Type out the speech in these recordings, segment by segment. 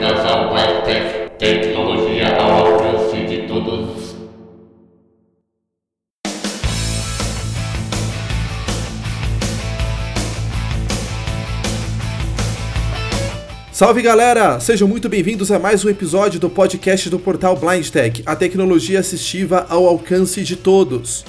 Ao WebTech, tecnologia ao alcance de todos. Salve galera! Sejam muito bem-vindos a mais um episódio do podcast do portal Blind Tech, a tecnologia assistiva ao alcance de todos.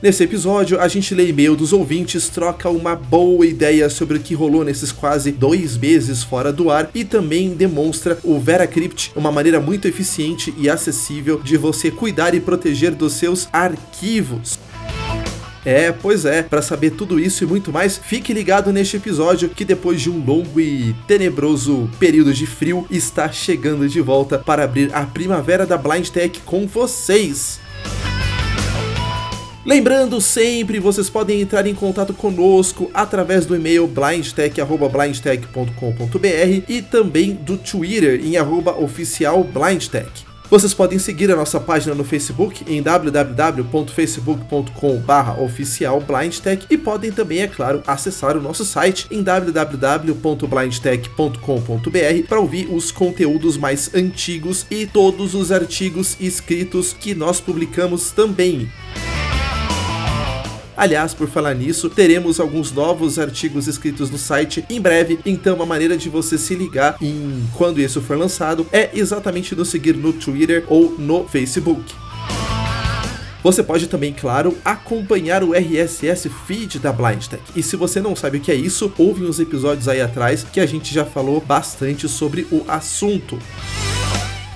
Nesse episódio, a gente lê e-mail dos ouvintes, troca uma boa ideia sobre o que rolou nesses quase dois meses fora do ar e também demonstra o VeraCrypt, uma maneira muito eficiente e acessível de você cuidar e proteger dos seus arquivos. É, pois é, para saber tudo isso e muito mais, fique ligado neste episódio que depois de um longo e tenebroso período de frio está chegando de volta para abrir a primavera da Blind Tech com vocês. Lembrando sempre, vocês podem entrar em contato conosco através do e-mail blindtech@blindtech.com.br e também do Twitter em @oficialblindtech. Vocês podem seguir a nossa página no Facebook em www.facebook.com.br oficialblindtech e podem também, é claro, acessar o nosso site em www.blindtech.com.br para ouvir os conteúdos mais antigos e todos os artigos escritos que nós publicamos também. Aliás, por falar nisso, teremos alguns novos artigos escritos no site em breve, então uma maneira de você se ligar em quando isso for lançado é exatamente nos seguir no Twitter ou no Facebook. Você pode também, claro, acompanhar o RSS Feed da BlindTech. E se você não sabe o que é isso, ouve uns episódios aí atrás que a gente já falou bastante sobre o assunto.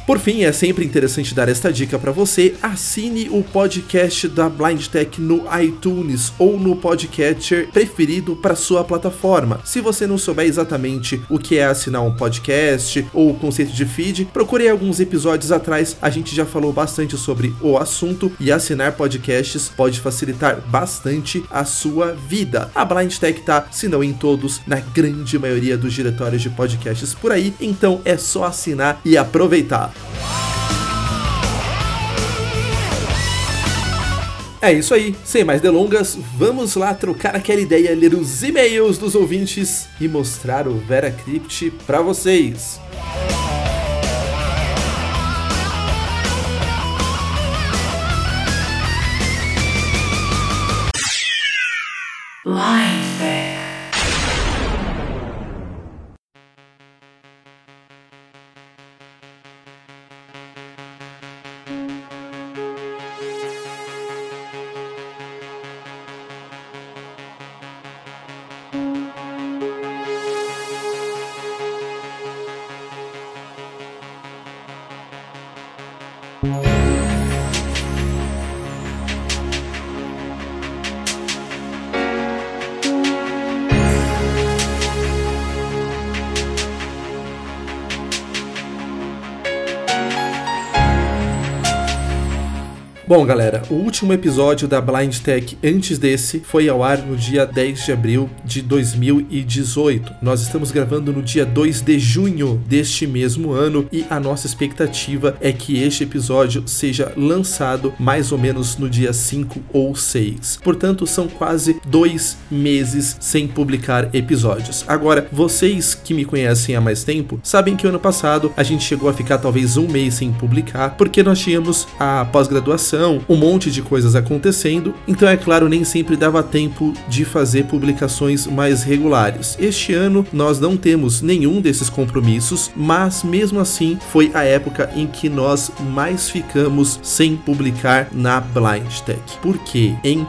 Por fim, é sempre interessante dar esta dica para você: assine o podcast da Blind Tech no iTunes ou no podcatcher preferido para sua plataforma. Se você não souber exatamente o que é assinar um podcast ou o conceito de feed, procure alguns episódios atrás, a gente já falou bastante sobre o assunto e assinar podcasts pode facilitar bastante a sua vida. A Blind Tech tá, se não em todos, na grande maioria dos diretórios de podcasts por aí, então é só assinar e aproveitar. É isso aí, sem mais delongas, vamos lá trocar aquela ideia, ler os e-mails dos ouvintes e mostrar o VeraCrypt para vocês. Bom, galera, o último episódio da Blind Tech antes desse foi ao ar no dia 10 de abril de 2018. Nós estamos gravando no dia 2 de junho deste mesmo ano e a nossa expectativa é que este episódio seja lançado mais ou menos no dia 5 ou 6. Portanto, são quase dois meses sem publicar episódios. Agora, vocês que me conhecem há mais tempo sabem que ano passado a gente chegou a ficar talvez um mês sem publicar porque nós tínhamos a pós-graduação um monte de coisas acontecendo, então é claro, nem sempre dava tempo de fazer publicações mais regulares. Este ano nós não temos nenhum desses compromissos, mas mesmo assim foi a época em que nós mais ficamos sem publicar na Blind Tech. Por quê, hein?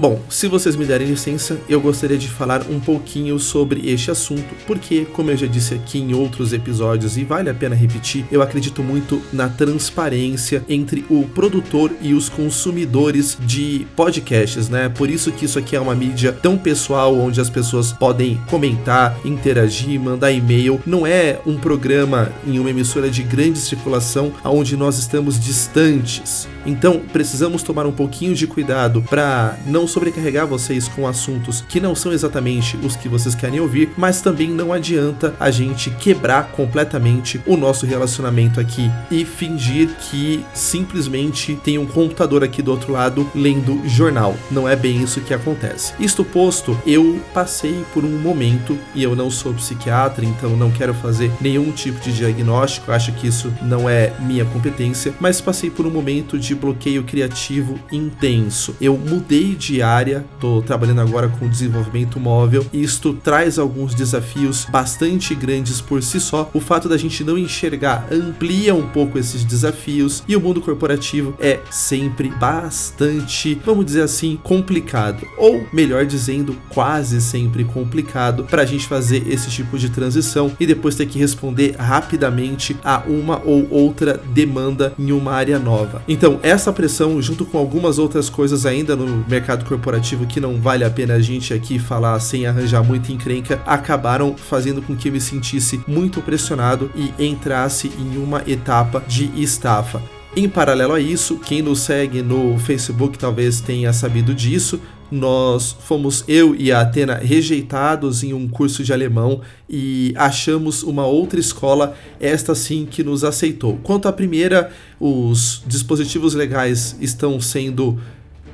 Bom, se vocês me derem licença, eu gostaria de falar um pouquinho sobre este assunto, porque, como eu já disse aqui em outros episódios e vale a pena repetir, eu acredito muito na transparência entre o produtor e os consumidores de podcasts, né? Por isso que isso aqui é uma mídia tão pessoal, onde as pessoas podem comentar, interagir, mandar e-mail. Não é um programa em uma emissora de grande circulação onde nós estamos distantes Então, precisamos tomar um pouquinho de cuidado para não sobrecarregar vocês com assuntos que não são exatamente os que vocês querem ouvir, mas também não adianta a gente quebrar completamente o nosso relacionamento aqui e fingir que simplesmente tem um computador aqui do outro lado lendo jornal. Não é bem isso que acontece. Isto posto, eu passei por um momento e eu não sou psiquiatra, então não quero fazer nenhum tipo de diagnóstico, acho que isso não é minha competência, mas passei por um momento de bloqueio criativo intenso. Eu mudei de área, tô trabalhando agora com desenvolvimento móvel e isto traz alguns desafios bastante grandes por si só. O fato da gente não enxergar amplia um pouco esses desafios e o mundo corporativo é sempre bastante, vamos dizer assim, complicado, ou melhor dizendo, quase sempre complicado para a gente fazer esse tipo de transição e depois ter que responder rapidamente a uma ou outra demanda em uma área nova. Então, essa pressão, junto com algumas outras coisas ainda no mercado corporativo que não vale a pena a gente aqui falar sem arranjar muita encrenca, acabaram fazendo com que eu me sentisse muito pressionado e entrasse em uma etapa de estafa. Em paralelo a isso, quem nos segue no Facebook talvez tenha sabido disso. Nós fomos, eu e a Atena, rejeitados em um curso de alemão e achamos uma outra escola, esta sim que nos aceitou. Quanto à primeira, os dispositivos legais estão sendo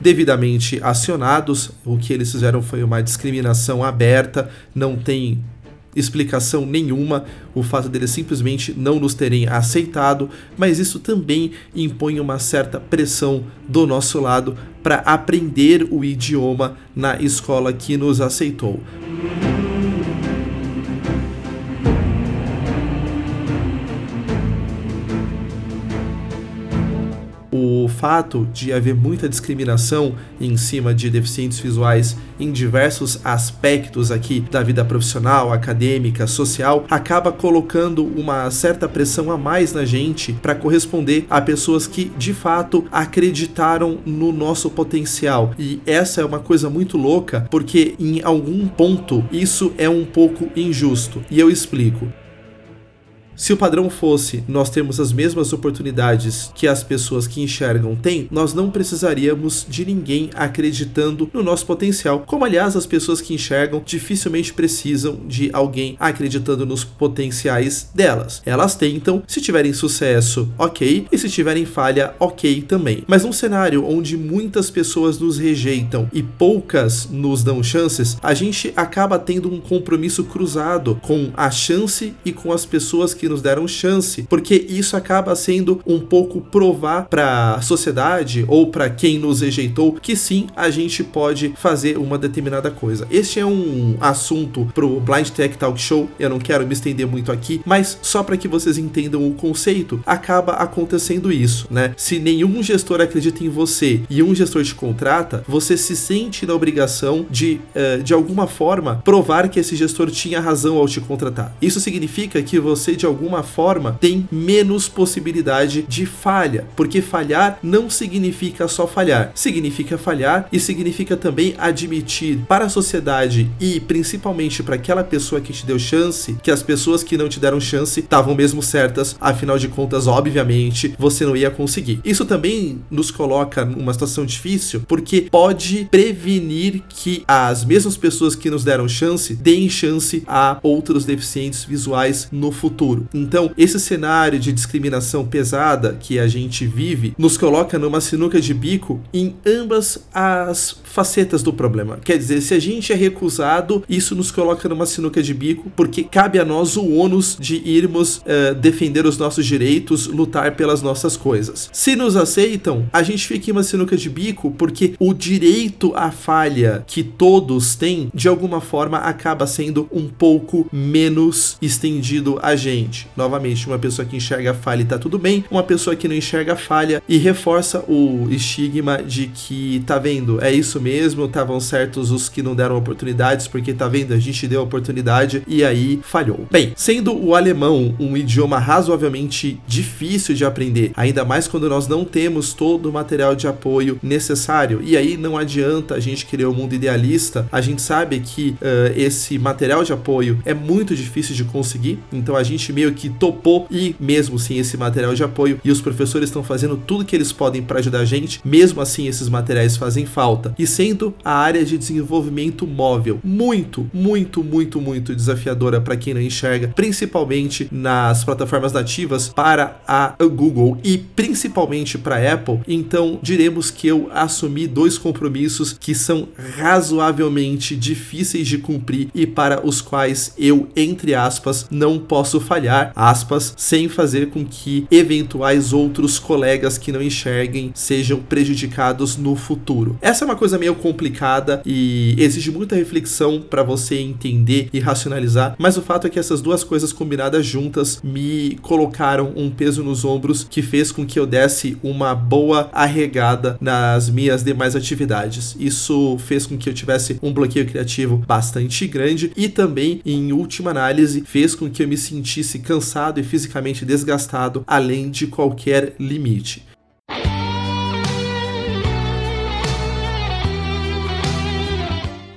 devidamente acionados. O que eles fizeram foi uma discriminação aberta, não tem explicação nenhuma o fato deles simplesmente não nos terem aceitado, mas isso também impõe uma certa pressão do nosso lado para aprender o idioma na escola que nos aceitou. Fato de haver muita discriminação em cima de deficientes visuais em diversos aspectos aqui da vida profissional, acadêmica, social, acaba colocando uma certa pressão a mais na gente para corresponder a pessoas que de fato acreditaram no nosso potencial. E essa é uma coisa muito louca, porque em algum ponto isso é um pouco injusto. E eu explico. Se o padrão fosse nós temos as mesmas oportunidades que as pessoas que enxergam têm, nós não precisaríamos de ninguém acreditando no nosso potencial. Como, aliás, as pessoas que enxergam dificilmente precisam de alguém acreditando nos potenciais delas. Elas tentam, se tiverem sucesso, ok, e se tiverem falha, ok também. Mas num cenário onde muitas pessoas nos rejeitam e poucas nos dão chances, a gente acaba tendo um compromisso cruzado com a chance e com as pessoas que que nos deram chance, porque isso acaba sendo um pouco provar para a sociedade ou para quem nos rejeitou que sim, a gente pode fazer uma determinada coisa. Este é um assunto pro Blind Tech Talk Show, eu não quero me estender muito aqui, mas só para que vocês entendam o conceito, acaba acontecendo isso, né? Se nenhum gestor acredita em você e um gestor te contrata, você se sente na obrigação de, uh, de alguma forma, provar que esse gestor tinha razão ao te contratar. Isso significa que você, de alguma forma tem menos possibilidade de falha, porque falhar não significa só falhar, significa falhar e significa também admitir para a sociedade e principalmente para aquela pessoa que te deu chance, que as pessoas que não te deram chance estavam mesmo certas, afinal de contas, obviamente, você não ia conseguir. Isso também nos coloca numa situação difícil, porque pode prevenir que as mesmas pessoas que nos deram chance deem chance a outros deficientes visuais no futuro. Então, esse cenário de discriminação pesada que a gente vive nos coloca numa sinuca de bico em ambas as facetas do problema. Quer dizer, se a gente é recusado, isso nos coloca numa sinuca de bico, porque cabe a nós o ônus de irmos uh, defender os nossos direitos, lutar pelas nossas coisas. Se nos aceitam, a gente fica em uma sinuca de bico porque o direito à falha que todos têm, de alguma forma, acaba sendo um pouco menos estendido a gente Novamente, uma pessoa que enxerga falha e tá tudo bem, uma pessoa que não enxerga falha e reforça o estigma de que tá vendo, é isso mesmo, estavam certos os que não deram oportunidades, porque tá vendo, a gente deu oportunidade e aí falhou. Bem, sendo o alemão um idioma razoavelmente difícil de aprender, ainda mais quando nós não temos todo o material de apoio necessário, e aí não adianta a gente querer o um mundo idealista, a gente sabe que uh, esse material de apoio é muito difícil de conseguir, então a gente meio meio que topou e mesmo sem esse material de apoio e os professores estão fazendo tudo que eles podem para ajudar a gente, mesmo assim esses materiais fazem falta. E sendo a área de desenvolvimento móvel muito, muito, muito, muito desafiadora para quem não enxerga, principalmente nas plataformas nativas para a Google e principalmente para a Apple, então diremos que eu assumi dois compromissos que são razoavelmente difíceis de cumprir e para os quais eu, entre aspas, não posso falhar, aspas, sem fazer com que eventuais outros colegas que não enxerguem sejam prejudicados no futuro. Essa é uma coisa meio complicada e exige muita reflexão para você entender e racionalizar, mas o fato é que essas duas coisas combinadas juntas me colocaram um peso nos ombros que fez com que eu desse uma boa arregada nas minhas demais atividades. Isso fez com que eu tivesse um bloqueio criativo bastante grande e também, em última análise, fez com que eu me sentisse cansado e fisicamente desgastado além de qualquer limite.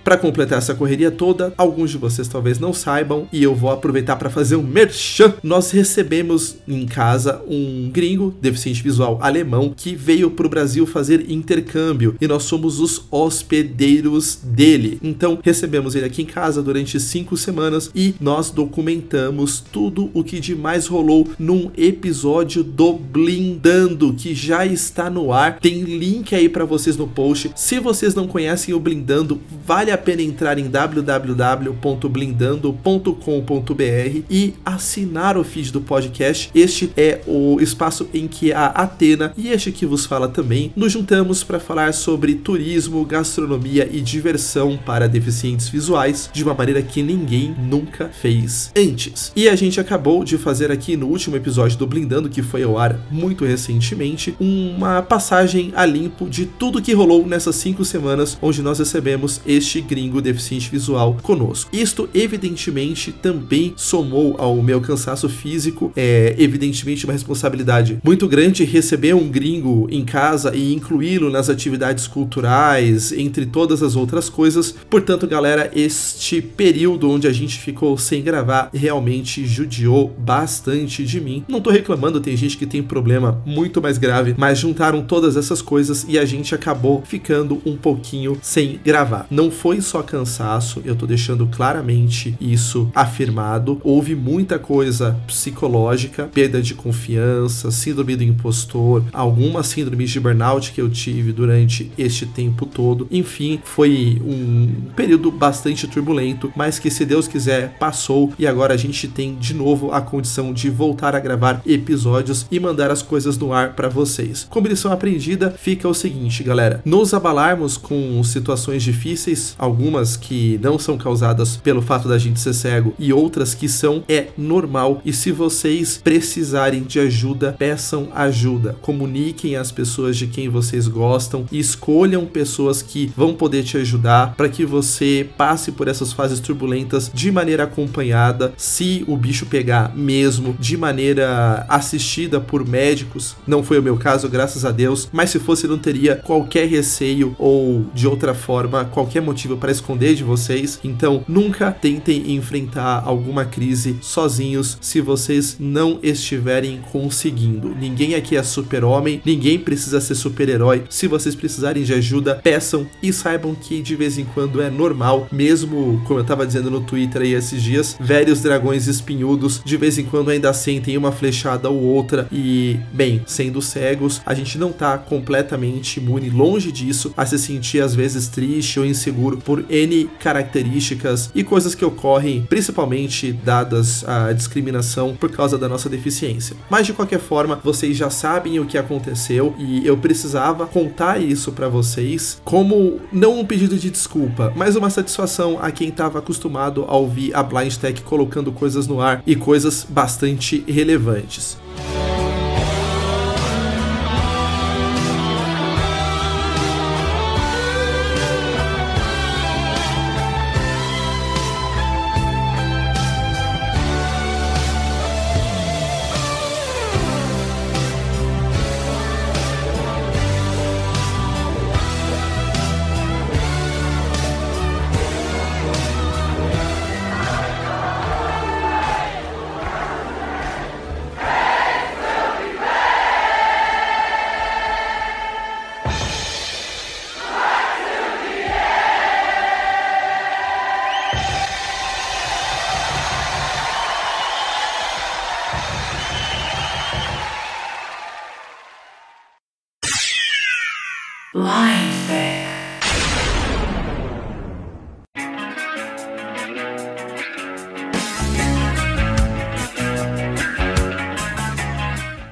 Para completar essa correria toda, alguns de vocês talvez não saibam e eu vou aproveitar para fazer um merchan. Nós recebemos em casa um gringo deficiente visual alemão que veio para o Brasil fazer intercâmbio e nós somos os hospedeiros dele. Então recebemos ele aqui em casa durante cinco semanas e nós documentamos tudo o que de mais rolou num episódio do Blindando que já está no ar. Tem link aí para vocês no post. Se vocês não conhecem o Blindando, vale a pena entrar em www.blindando.com.br e assinar o feed do podcast. Este é o espaço em que a Atena e este que vos fala também nos juntamos para falar sobre turismo, gastronomia e diversão para deficientes visuais de uma maneira que ninguém nunca fez antes. E a gente acabou de fazer aqui no último episódio do Blindando, que foi ao ar muito recentemente, uma passagem a limpo de tudo que rolou nessas cinco semanas, onde nós recebemos este gringo deficiente visual conosco. Isto, evidentemente, também somou ao meu cansaço físico, é evidentemente uma responsabilidade muito grande receber um gringo em casa e incluí-lo nas atividades culturais, entre todas as outras coisas. Portanto, galera, este período onde a gente ficou sem gravar realmente judiou bastante de mim. Não tô reclamando, tem gente que tem problema muito mais grave, mas juntaram todas essas coisas e a gente acabou ficando um pouquinho sem gravar. Não foi foi só cansaço, eu tô deixando claramente isso afirmado. Houve muita coisa psicológica, perda de confiança, síndrome do impostor, algumas síndromes de burnout que eu tive durante este tempo todo. Enfim, foi um período bastante turbulento, mas que se Deus quiser passou e agora a gente tem de novo a condição de voltar a gravar episódios e mandar as coisas no ar para vocês. Como lição aprendida, fica o seguinte, galera: nos abalarmos com situações difíceis, algumas que não são causadas pelo fato da gente ser cego e outras que são, é normal. E se vocês precisarem de ajuda, peçam ajuda. Comuniquem às pessoas de quem vocês gostam e escolham pessoas que vão poder te ajudar para que você passe por essas fases turbulentas de maneira acompanhada. Se o bicho pegar mesmo, de maneira assistida por médicos, não foi o meu caso, graças a Deus, mas se fosse, não teria qualquer receio ou de outra forma, qualquer motivo para esconder de vocês. Então, nunca tentem enfrentar alguma crise sozinhos se vocês não estiverem conseguindo. Ninguém aqui é super-homem, ninguém precisa ser super-herói. Se vocês precisarem de ajuda, peçam e saibam que de vez em quando é normal, mesmo como eu estava dizendo no Twitter aí esses dias, velhos dragões espinhudos de vez em quando ainda sentem uma flechada ou outra e, bem, sendo cegos, a gente não tá completamente imune, longe disso, a se sentir às vezes triste ou inseguro por N características e coisas que ocorrem, principalmente dadas a discriminação por causa da nossa deficiência. Mas de qualquer forma, vocês já sabem o que aconteceu e eu precisava contar isso para vocês como não um pedido de desculpa, mas uma satisfação a quem estava acostumado a ouvir a Blind Tech colocando coisas no ar e coisas bastante relevantes.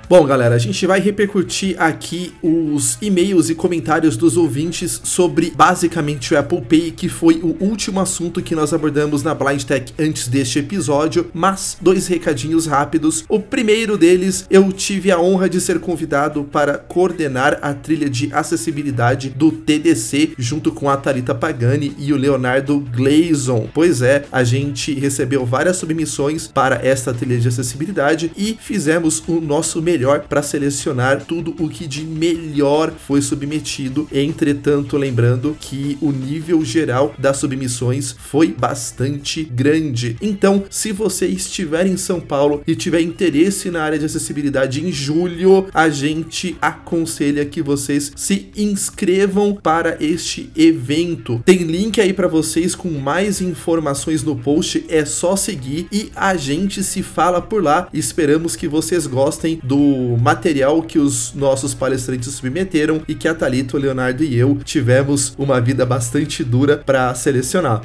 Bom, galera, a gente vai repercutir aqui os e-mails e comentários dos ouvintes sobre basicamente o Apple Pay, que foi o último assunto que nós abordamos na Blind Tech antes deste episódio, mas dois recadinhos rápidos. O primeiro deles, eu tive a honra de ser convidado para coordenar a trilha de acessibilidade do TDC junto com a Talita Pagani e o Leonardo Glazon. Pois é, a gente recebeu várias submissões para esta trilha de acessibilidade e fizemos o nosso melhor melhor para selecionar tudo o que de melhor foi submetido. Entretanto, lembrando que o nível geral das submissões foi bastante grande. Então, se você estiver em São Paulo e tiver interesse na área de acessibilidade em julho, a gente aconselha que vocês se inscrevam para este evento. Tem link aí para vocês com mais informações no post, é só seguir e a gente se fala por lá. Esperamos que vocês gostem do material que os nossos palestrantes submeteram e que a Thalita, o Leonardo e eu tivemos uma vida bastante dura para selecionar.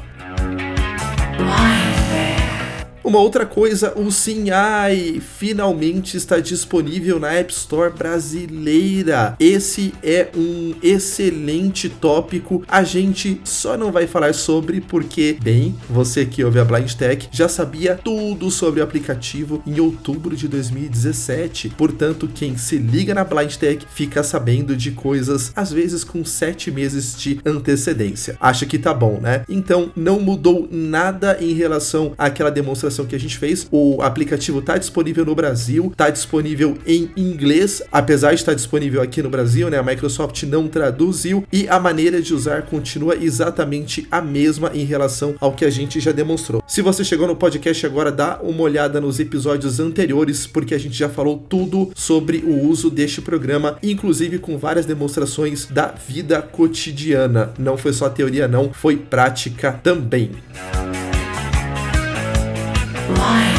Uma outra coisa, o SimAI finalmente está disponível na App Store brasileira. Esse é um excelente tópico. A gente só não vai falar sobre porque, bem, você que ouve a Blind Tech já sabia tudo sobre o aplicativo em outubro de 2017. Portanto, quem se liga na Blind Tech fica sabendo de coisas às vezes com sete meses de antecedência. Acha que tá bom, né? Então, não mudou nada em relação àquela demonstração que a gente fez. O aplicativo está disponível no Brasil, está disponível em inglês, apesar de estar disponível aqui no Brasil, né? A Microsoft não traduziu e a maneira de usar continua exatamente a mesma em relação ao que a gente já demonstrou. Se você chegou no podcast agora, dá uma olhada nos episódios anteriores, porque a gente já falou tudo sobre o uso deste programa, inclusive com várias demonstrações da vida cotidiana. Não foi só teoria, não, foi prática também. Why?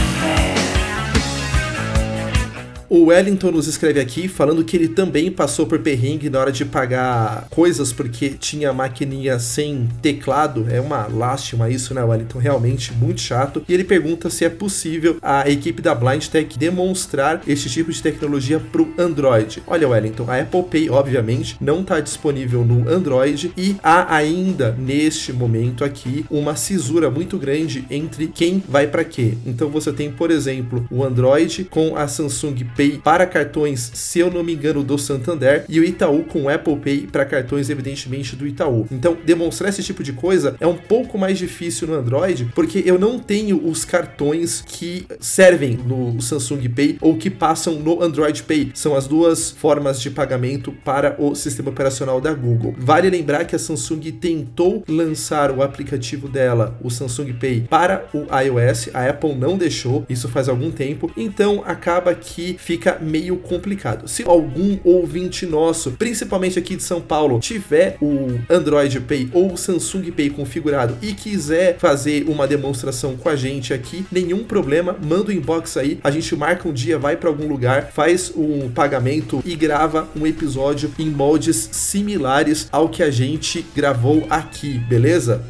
O Wellington nos escreve aqui falando que ele também passou por perrengue na hora de pagar coisas porque tinha maquininha sem teclado. É uma lástima isso, né, Wellington? Realmente muito chato. E ele pergunta se é possível a equipe da Blind Tech demonstrar este tipo de tecnologia para o Android. Olha, Wellington, a Apple Pay, obviamente, não está disponível no Android e há ainda, neste momento aqui, uma cisura muito grande entre quem vai para quê. Então você tem, por exemplo, o Android com a Samsung Pay Pay para cartões, se eu não me engano, do Santander, e o Itaú com o Apple Pay para cartões, evidentemente, do Itaú. Então, demonstrar esse tipo de coisa é um pouco mais difícil no Android, porque eu não tenho os cartões que servem no Samsung Pay ou que passam no Android Pay. São as duas formas de pagamento para o sistema operacional da Google. Vale lembrar que a Samsung tentou lançar o aplicativo dela, o Samsung Pay, para o iOS, a Apple não deixou, isso faz algum tempo, então acaba que fica fica meio complicado. Se algum ouvinte nosso, principalmente aqui de São Paulo, tiver o Android Pay ou o Samsung Pay configurado e quiser fazer uma demonstração com a gente aqui, nenhum problema, manda o um inbox aí, a gente marca um dia, vai para algum lugar, faz um pagamento e grava um episódio em moldes similares ao que a gente gravou aqui, beleza?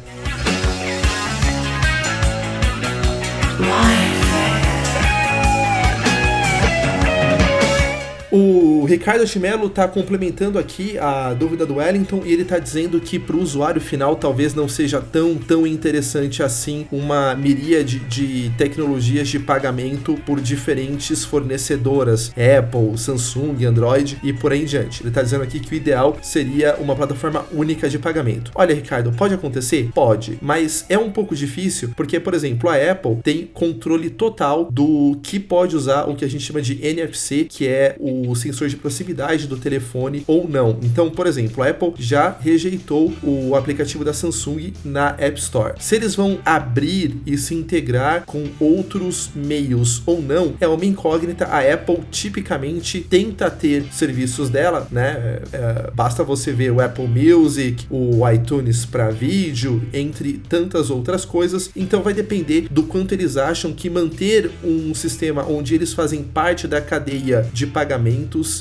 O Ricardo Chimelo está complementando aqui a dúvida do Wellington e ele está dizendo que para o usuário final talvez não seja tão, tão interessante assim uma miríade de tecnologias de pagamento por diferentes fornecedoras, Apple, Samsung, Android e por aí em diante. Ele está dizendo aqui que o ideal seria uma plataforma única de pagamento. Olha, Ricardo, pode acontecer? Pode, mas é um pouco difícil porque, por exemplo, a Apple tem controle total do que pode usar o que a gente chama de NFC, que é o o sensor de proximidade do telefone ou não. Então, por exemplo, a Apple já rejeitou o aplicativo da Samsung na App Store. Se eles vão abrir e se integrar com outros meios ou não, é uma incógnita. A Apple tipicamente tenta ter serviços dela, né? É, é basta você ver o Apple Music, o iTunes para vídeo, entre tantas outras coisas. Então vai depender do quanto eles acham que manter um sistema onde eles fazem parte da cadeia de pagamento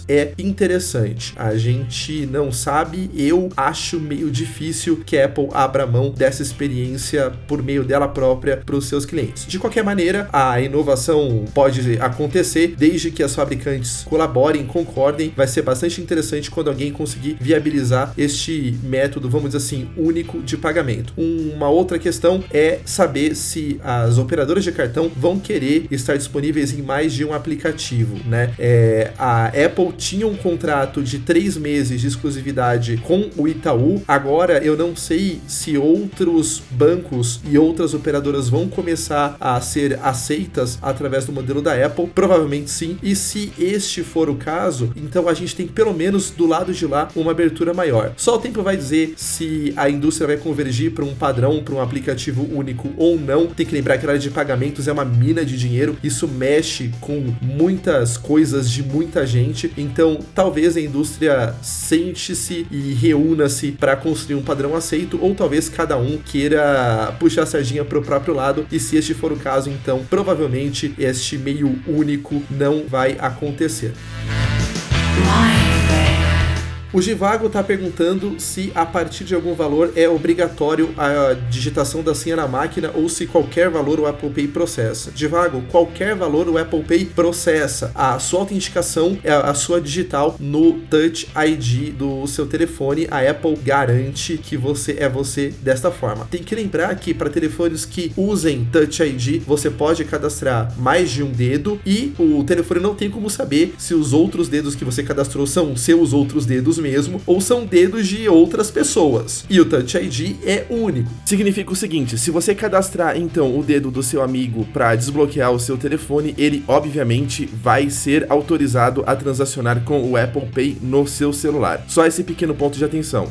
é interessante. A gente não sabe, eu acho meio difícil que a Apple abra mão dessa experiência por meio dela própria para os seus clientes. De qualquer maneira, a inovação pode acontecer desde que as fabricantes colaborem, concordem. Vai ser bastante interessante quando alguém conseguir viabilizar este método, vamos dizer assim, único de pagamento. Uma outra questão é saber se as operadoras de cartão vão querer estar disponíveis em mais de um aplicativo, né? É, a Apple tinha um contrato de três meses de exclusividade com o Itaú. Agora eu não sei se outros bancos e outras operadoras vão começar a ser aceitas através do modelo da Apple. Provavelmente sim. E se este for o caso, então a gente tem pelo menos do lado de lá uma abertura maior. Só o tempo vai dizer se a indústria vai convergir para um padrão, para um aplicativo único ou não. Tem que lembrar que a área de pagamentos é uma mina de dinheiro. Isso mexe com muitas coisas de muita gente. Então, talvez a indústria sente-se e reúna-se para construir um padrão aceito, ou talvez cada um queira puxar a sardinha para o próprio lado. E se este for o caso, então provavelmente este meio único não vai acontecer. O Givago está perguntando se a partir de algum valor é obrigatório a digitação da senha na máquina ou se qualquer valor o Apple Pay processa. Givago, qualquer valor o Apple Pay processa. A sua autenticação é a sua digital no Touch ID do seu telefone. A Apple garante que você é você desta forma. Tem que lembrar que para telefones que usem Touch ID, você pode cadastrar mais de um dedo e o telefone não tem como saber se os outros dedos que você cadastrou são seus outros dedos mesmo ou são dedos de outras pessoas. E o Touch ID é único. Significa o seguinte: se você cadastrar então o dedo do seu amigo para desbloquear o seu telefone, ele obviamente vai ser autorizado a transacionar com o Apple Pay no seu celular. Só esse pequeno ponto de atenção.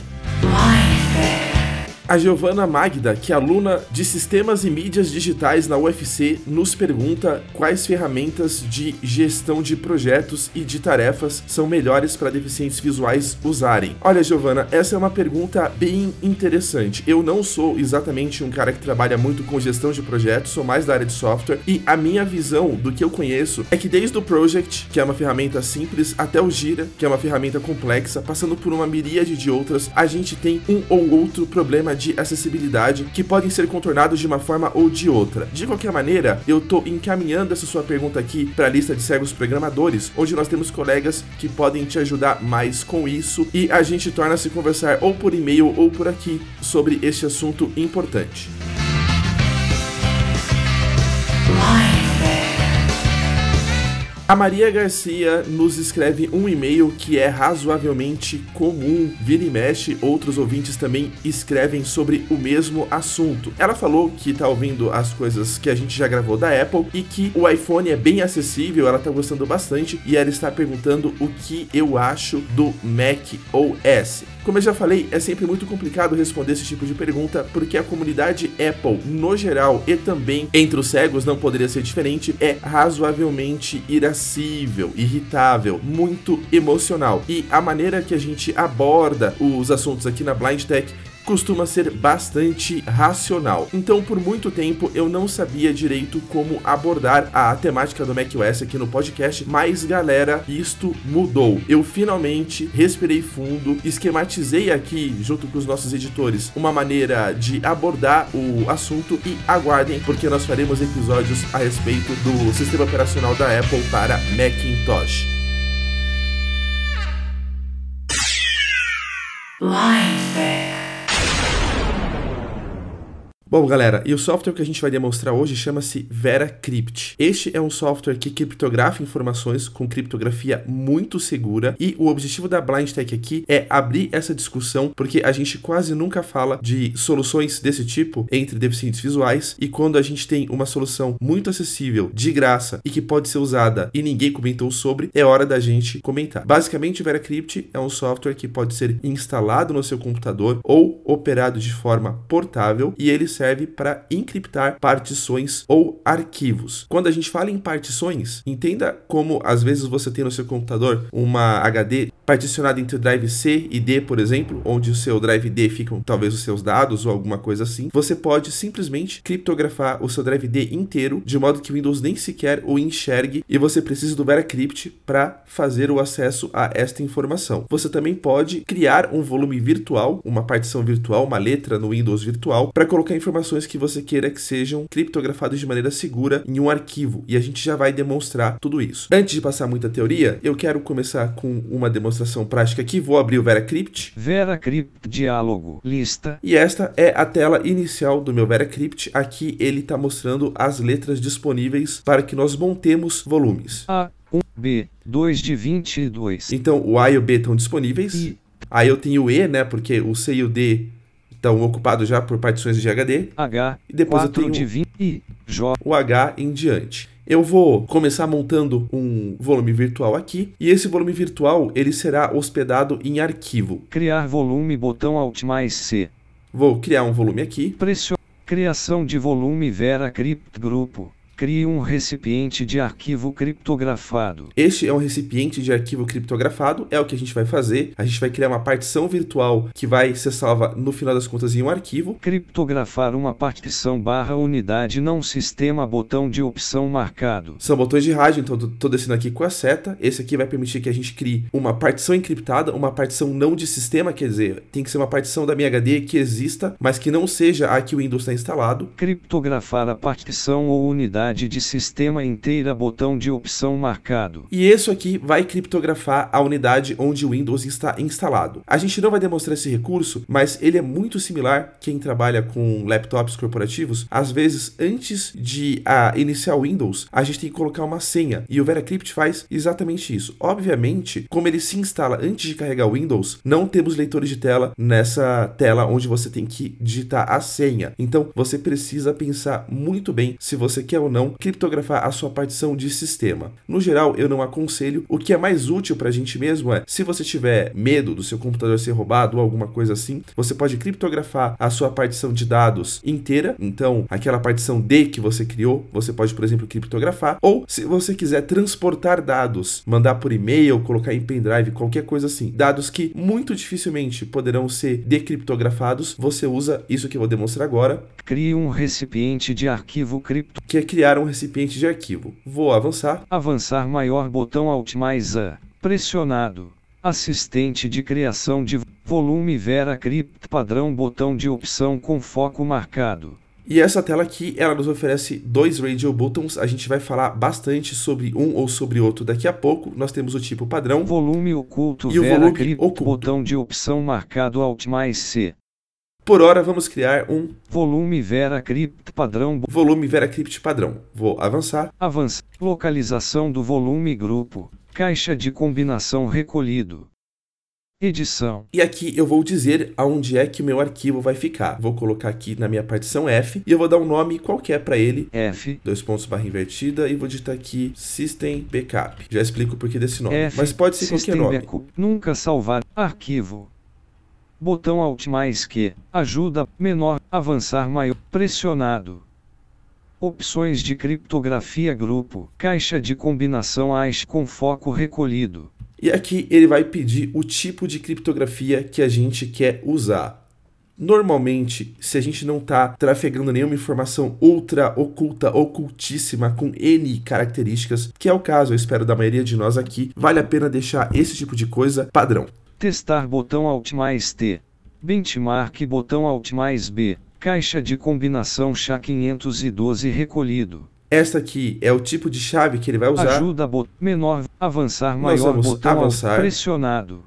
A Giovana Magda, que é aluna de Sistemas e Mídias Digitais na UFC, nos pergunta quais ferramentas de gestão de projetos e de tarefas são melhores para deficientes visuais usarem. Olha, Giovana, essa é uma pergunta bem interessante. Eu não sou exatamente um cara que trabalha muito com gestão de projetos, sou mais da área de software e a minha visão do que eu conheço é que desde o Project, que é uma ferramenta simples, até o Gira, que é uma ferramenta complexa, passando por uma miríade de outras, a gente tem um ou outro problema de acessibilidade que podem ser contornados de uma forma ou de outra. De qualquer maneira, eu estou encaminhando essa sua pergunta aqui para a lista de cegos programadores, onde nós temos colegas que podem te ajudar mais com isso e a gente torna-se conversar ou por e-mail ou por aqui sobre este assunto importante. A Maria Garcia nos escreve um e-mail que é razoavelmente comum. Vira e mexe, outros ouvintes também escrevem sobre o mesmo assunto. Ela falou que tá ouvindo as coisas que a gente já gravou da Apple e que o iPhone é bem acessível, ela tá gostando bastante e ela está perguntando o que eu acho do Mac OS. Como eu já falei, é sempre muito complicado responder esse tipo de pergunta, porque a comunidade Apple, no geral, e também entre os cegos, não poderia ser diferente, é razoavelmente irascível, irritável, muito emocional. E a maneira que a gente aborda os assuntos aqui na Blind Tech costuma ser bastante racional. Então, por muito tempo eu não sabia direito como abordar a temática do macOS aqui no podcast, mas galera, isto mudou. Eu finalmente respirei fundo, esquematizei aqui junto com os nossos editores uma maneira de abordar o assunto e aguardem porque nós faremos episódios a respeito do sistema operacional da Apple para Macintosh. Life. Bom, galera, e o software que a gente vai demonstrar hoje chama-se VeraCrypt. Este é um software que criptografa informações com criptografia muito segura e o objetivo da Blind Tech aqui é abrir essa discussão porque a gente quase nunca fala de soluções desse tipo entre deficientes visuais e quando a gente tem uma solução muito acessível, de graça e que pode ser usada e ninguém comentou sobre, é hora da gente comentar. Basicamente, o VeraCrypt é um software que pode ser instalado no seu computador ou operado de forma portável e ele serve para encriptar partições ou arquivos. Quando a gente fala em partições, entenda como às vezes você tem no seu computador uma HD particionada entre o drive C e D, por exemplo, onde o seu drive D ficam talvez os seus dados ou alguma coisa assim. Você pode simplesmente criptografar o seu drive D inteiro de modo que o Windows nem sequer o enxergue e você precisa do VeraCrypt para fazer o acesso a esta informação. Você também pode criar um volume virtual, uma partição virtual, uma letra no Windows virtual, para colocar informações que você queira que sejam criptografadas de maneira segura em um arquivo. E a gente já vai demonstrar tudo isso. Antes de passar muita teoria, eu quero começar com uma demonstração prática aqui. Vou abrir o VeraCrypt. VeraCrypt diálogo lista. E esta é a tela inicial do meu VeraCrypt. Aqui ele está mostrando as letras disponíveis para que nós montemos volumes. A 1 B 2 de 22. Então o A e o B estão disponíveis. I Aí eu tenho o E, né? Porque o C e o D estão ocupados já por partições de HD. H E depois eu 4 tenho- de 20 I J o H em diante. Eu vou começar montando um volume virtual aqui e esse volume virtual ele será hospedado em arquivo. criar volume botão Alt mais C. Vou criar um volume aqui. Pressio criação de volume VeraCrypt grupo. Crie um recipiente de arquivo criptografado. Este é um recipiente de arquivo criptografado, é o que a gente vai fazer. A gente vai criar uma partição virtual que vai ser salva no final das contas em um arquivo. Criptografar uma partição barra unidade não sistema botão de opção marcado. São botões de rádio, então estou descendo aqui com a seta. Esse aqui vai permitir que a gente crie uma partição encriptada, uma partição não de sistema, quer dizer, tem que ser uma partição da minha HD que exista, mas que não seja a que o Windows está instalado. Criptografar a partição ou unidade de sistema inteira botão de opção marcado. E isso aqui vai criptografar a unidade onde o Windows está instalado. A gente não vai demonstrar esse recurso, mas ele é muito similar quem trabalha com laptops corporativos. Às vezes, antes de ah, iniciar o Windows, a gente tem que colocar uma senha. E o VeraCrypt faz exatamente isso. Obviamente, como ele se instala antes de carregar o Windows, não temos leitores de tela nessa tela onde você tem que digitar a senha. Então, você precisa pensar muito bem se você quer ou não criptografar a sua partição de sistema. No geral, eu não aconselho. O que é mais útil para a gente mesmo é, se você tiver medo do seu computador ser roubado ou alguma coisa assim, você pode criptografar a sua partição de dados inteira. Então, aquela partição D que você criou, você pode, por exemplo, criptografar. Ou, se você quiser transportar dados, mandar por e-mail, colocar em pendrive, qualquer coisa assim, dados que muito dificilmente poderão ser decriptografados, você usa isso que eu vou demonstrar agora, Crie um recipiente de arquivo cripto. que é criar um recipiente de arquivo. Vou avançar. Avançar maior botão Alt mais A. Pressionado. Assistente de criação de volume VeraCrypt padrão botão de opção com foco marcado. E essa tela aqui, ela nos oferece dois radio buttons. A gente vai falar bastante sobre um ou sobre outro daqui a pouco. Nós temos o tipo padrão. Volume oculto E o volume VeraCrypt oculto. botão de opção marcado Alt mais C. Por hora, vamos criar um Volume VeraCrypt padrão volume VeraCrypt padrão. Vou avançar. avança. Localização do volume grupo. Caixa de combinação recolhido. Edição. E aqui eu vou dizer aonde é que o meu arquivo vai ficar. Vou colocar aqui na minha partição F e eu vou dar um nome qualquer para ele. F. Dois pontos barra invertida e vou digitar aqui System Backup. Já explico o porquê desse nome. F. Mas pode ser System qualquer nome. Backup. Nunca salvar. Arquivo. Botão Alt mais Q. Ajuda. Menor. Avançar maior. Pressionado. Opções de criptografia grupo. Caixa de combinação AIS com foco recolhido. E aqui ele vai pedir o tipo de criptografia que a gente quer usar. Normalmente, se a gente não está trafegando nenhuma informação ultra oculta, ocultíssima, com N características, que é o caso, eu espero, da maioria de nós aqui, vale a pena deixar esse tipo de coisa padrão. Testar botão Alt mais T. Benchmark botão Alt mais B. Caixa de combinação SHA-512 recolhido. Esta aqui é o tipo de chave que ele vai usar. Ajuda bot menor avançar Nós maior botão avançar. pressionado.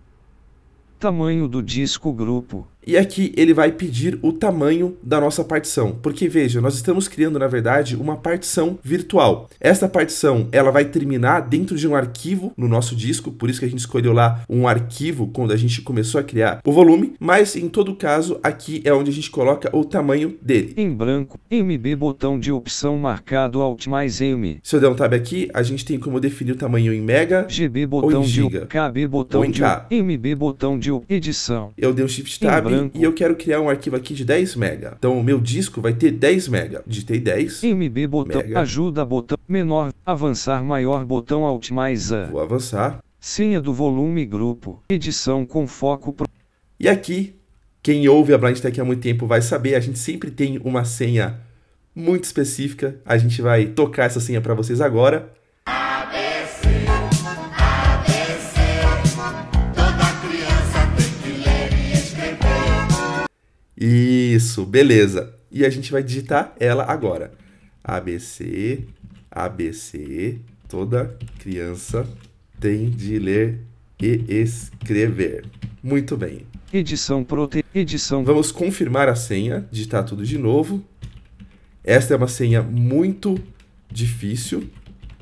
Tamanho do disco grupo. E aqui ele vai pedir o tamanho da nossa partição, porque veja, nós estamos criando na verdade uma partição virtual. Esta partição, ela vai terminar dentro de um arquivo no nosso disco, por isso que a gente escolheu lá um arquivo quando a gente começou a criar o volume, mas em todo caso, aqui é onde a gente coloca o tamanho dele. Em branco, MB botão de opção marcado Alt mais M. Se eu der um tab aqui, a gente tem como definir o tamanho em mega. GB botão de giga. KB botão Ou em de K. MB botão de edição. Eu dei um shift Em tab, branco. e eu quero criar um arquivo aqui de 10 mega. Então o meu disco vai ter 10 mega. Digitei 10. MB botão, Mega. ajuda botão, menor, avançar maior botão Alt mais A. Vou avançar. Senha do volume grupo, edição com foco pro... E aqui, quem ouve a Blind Tech há muito tempo vai saber, a gente sempre tem uma senha muito específica. A gente vai tocar essa senha para vocês agora. Isso, beleza. E a gente vai digitar ela agora. ABC, ABC, toda criança tem de ler e escrever. Muito bem. Edição prote... Edição Vamos confirmar a senha, digitar tudo de novo. Esta é uma senha muito difícil,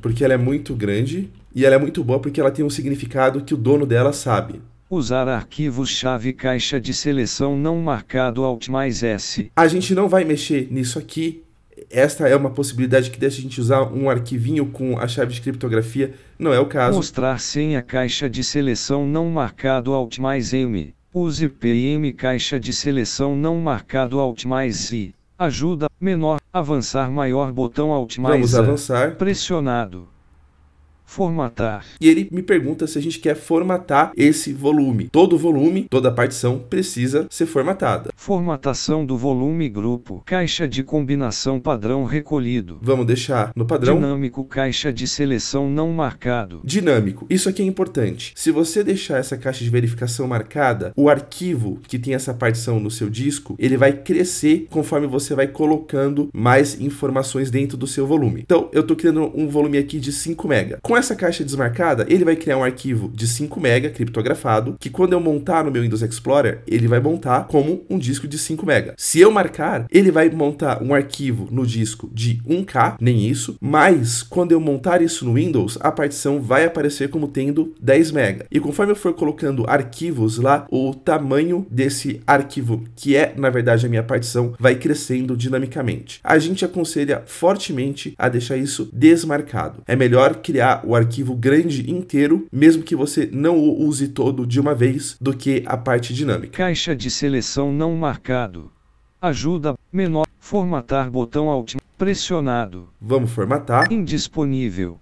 porque ela é muito grande e ela é muito boa porque ela tem um significado que o dono dela sabe. Usar arquivos-chave caixa de seleção não marcado Alt mais S. A gente não vai mexer nisso aqui. Esta é uma possibilidade que deixa a gente usar um arquivinho com a chave de criptografia. Não é o caso. Mostrar senha caixa de seleção não marcado Alt mais M. Use PM caixa de seleção não marcado Alt mais I. Ajuda, menor, avançar maior botão Alt mais Vamos A. avançar. Pressionado. Formatar. E ele me pergunta se a gente quer formatar esse volume. Todo volume, toda partição precisa ser formatada. Formatação do volume grupo. Caixa de combinação padrão recolhido. Vamos deixar no padrão. Dinâmico caixa de seleção não marcado. Dinâmico. Isso aqui é importante. Se você deixar essa caixa de verificação marcada, o arquivo que tem essa partição no seu disco, ele vai crescer conforme você vai colocando mais informações dentro do seu volume. Então, eu estou criando um volume aqui de 5 MB. Com essa caixa desmarcada, ele vai criar um arquivo de 5 MB criptografado, que quando eu montar no meu Windows Explorer, ele vai montar como um disco de 5 MB. Se eu marcar, ele vai montar um arquivo no disco de 1K, nem isso, mas quando eu montar isso no Windows, a partição vai aparecer como tendo 10 MB. E conforme eu for colocando arquivos lá, o tamanho desse arquivo, que é na verdade a minha partição, vai crescendo dinamicamente. A gente aconselha fortemente a deixar isso desmarcado. É melhor criar o arquivo grande inteiro, mesmo que você não o use todo de uma vez, do que a parte dinâmica. Caixa de seleção não marcado. Ajuda, menor, formatar botão Alt, pressionado. Vamos formatar. Indisponível.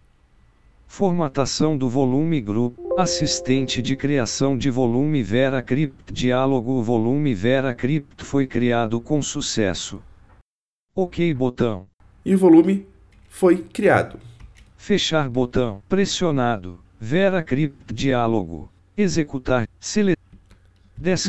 Formatação do volume grupo. Assistente de criação de volume VeraCrypt. Diálogo O volume VeraCrypt foi criado com sucesso. OK botão. E o volume foi criado. Fechar botão. Pressionado. VeraCrypt diálogo. Executar. Sele...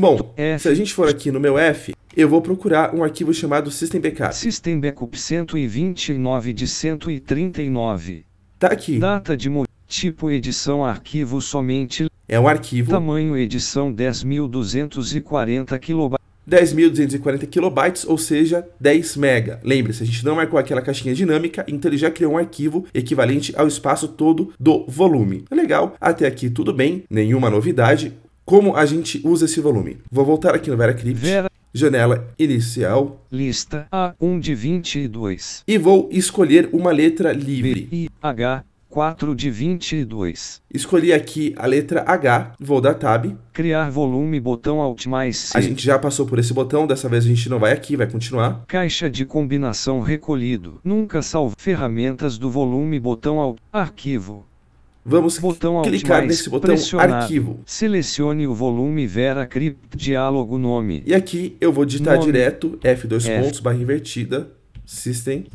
Bom, F. se a gente for aqui no meu F, eu vou procurar um arquivo chamado System Backup. System Backup 129 de 139. Tá aqui. Data de tipo edição arquivo somente. É um arquivo Tamanho edição 10.240 KB. 10.240 kilobytes, ou seja, 10 mega. Lembre-se, a gente não marcou aquela caixinha dinâmica, então ele já criou um arquivo equivalente ao espaço todo do volume. Legal, até aqui tudo bem, nenhuma novidade. Como a gente usa esse volume? Vou voltar aqui no VeraCrypt, Vera janela inicial, lista A1 de 22. e vou escolher uma letra livre. B I H 4 de 22. Escolhi aqui a letra H, vou dar Tab. Criar volume botão Alt mais C. A gente já passou por esse botão, dessa vez a gente não vai aqui, vai continuar. Caixa de combinação recolhido. Nunca salvo. Ferramentas do volume botão Alt. Arquivo. Vamos Botão clicar mais nesse botão. Arquivo. Selecione o volume VeraCrypt diálogo nome. E aqui eu vou digitar Nome. direto F2 F. pontos, barra invertida, System,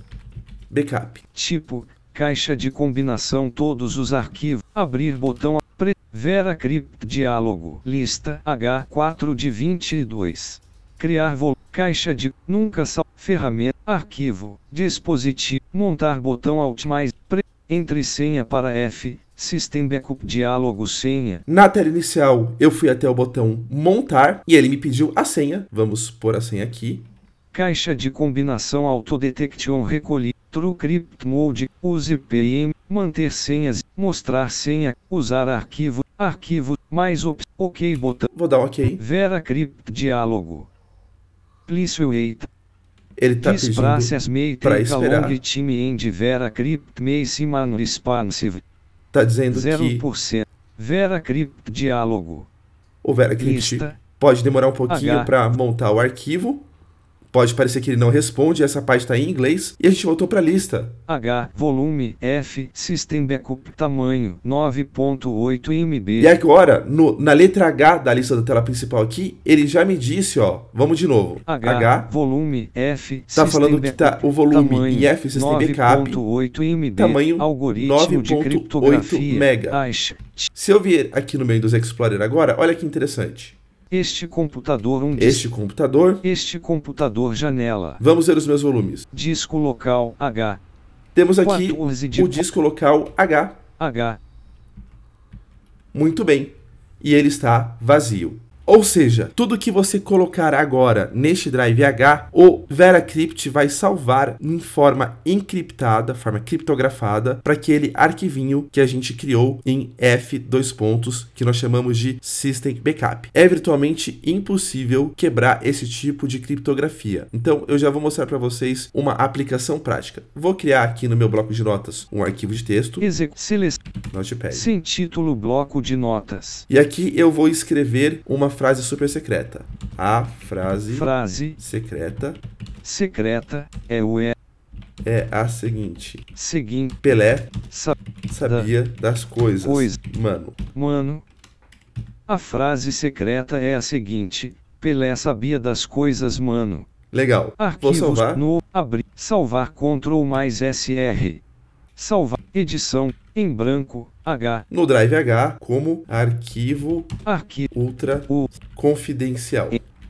Backup. Tipo, caixa de combinação todos os arquivos. Abrir botão pre, VeraCrypt diálogo. Lista H4 de 22. Criar volume. Caixa de nunca sal. Ferramenta. Arquivo. Dispositivo. Montar botão Alt mais pre, entre senha para F. System Backup diálogo senha. Na tela inicial, eu fui até o botão Montar e ele me pediu a senha. Vamos pôr a senha aqui. Caixa de combinação Autodetection recolhi. TrueCrypt Mode. Use PM. Manter senhas. Mostrar senha. Usar arquivo. Arquivo. Mais op. OK botão. Vou dar um OK. VeraCrypt diálogo. Please wait. Ele tá This pedindo process may pra take a esperar. time and VeraCrypt may seem unresponsive. Tá dizendo que 0%. VeraCrypt diálogo. o VeraCrypt Lista. Pode demorar um pouquinho para montar o arquivo. Pode parecer que ele não responde, essa parte está em inglês. E a gente voltou para a lista. H, volume, F, System Backup, tamanho, 9.8 MB. E agora, no- na letra H da lista da tela principal aqui, ele já me disse, ó, vamos de novo. H, H volume, F, Tá System falando que tá Backup, o volume tamanho, em F System Backup, 9.8 MB, tamanho algoritmo de 9.8 criptografia, mega. ASH. Se eu vier aqui no meio dos Explorer agora, olha que interessante. Este computador, um Este computador, Este computador, janela. vamos ver os meus volumes. Disco local, H, Temos aqui 14 de o disco local H, H, muito bem, e ele está vazio. Ou seja, tudo que você colocar agora neste drive H, o VeraCrypt vai salvar em forma encriptada, forma criptografada, para aquele arquivinho que a gente criou em F dois pontos, que nós chamamos de System Backup. É virtualmente impossível quebrar esse tipo de criptografia. Então, eu já vou mostrar para vocês uma aplicação prática. Vou criar aqui no meu bloco de notas um arquivo de texto, Notepad. sem título, bloco de notas. E aqui eu vou escrever uma frase super secreta. A frase Frase, secreta secreta, é o é, é a seguinte: seguinte, Pelé sa, sabia das coisas. Coisa. Mano, mano. A frase secreta é a seguinte, Pelé sabia das coisas, mano. legal. Vou Arquivos salvar. no abrir, salvar Ctrl mais SR. Salvar edição em branco H No Drive H como arquivo arquivo ultra U. confidencial.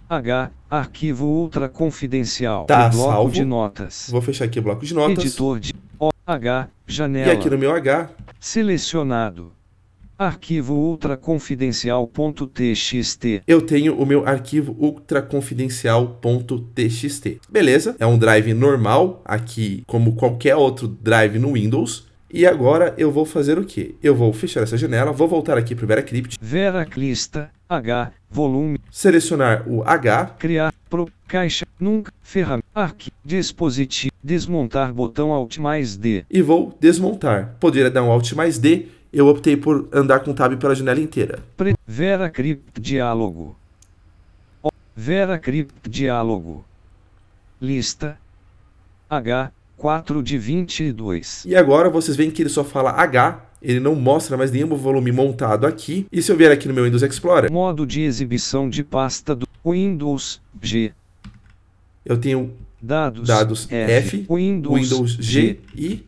H arquivo ultra confidencial. Tá bloco salvo. de notas. Vou fechar aqui o bloco de notas. Editor de O H E janela aqui no meu H, selecionado. Arquivo ultra confidencial.txt. eu tenho o meu arquivo ultraconfidencial.txt. Beleza? É um drive normal, aqui como qualquer outro drive no Windows. E agora eu vou fazer o quê? Eu vou fechar essa janela, vou voltar aqui para o VeraCrypt, Veraclista H volume. Selecionar o H, criar pro caixa nunca ferramenta arqui dispositivo desmontar botão alt mais D. E vou desmontar. Poderia dar um Alt mais D, eu optei por andar com Tab pela janela inteira. Pre Veracrypt diálogo. O Veracrypt diálogo. Lista. H 4 de 22 E agora vocês veem que ele só fala H, ele não mostra mais nenhum volume montado aqui. E se eu vier aqui no meu Windows Explorer, modo de exibição de pasta do Windows G. Eu tenho dados dados F, Windows, Windows G. e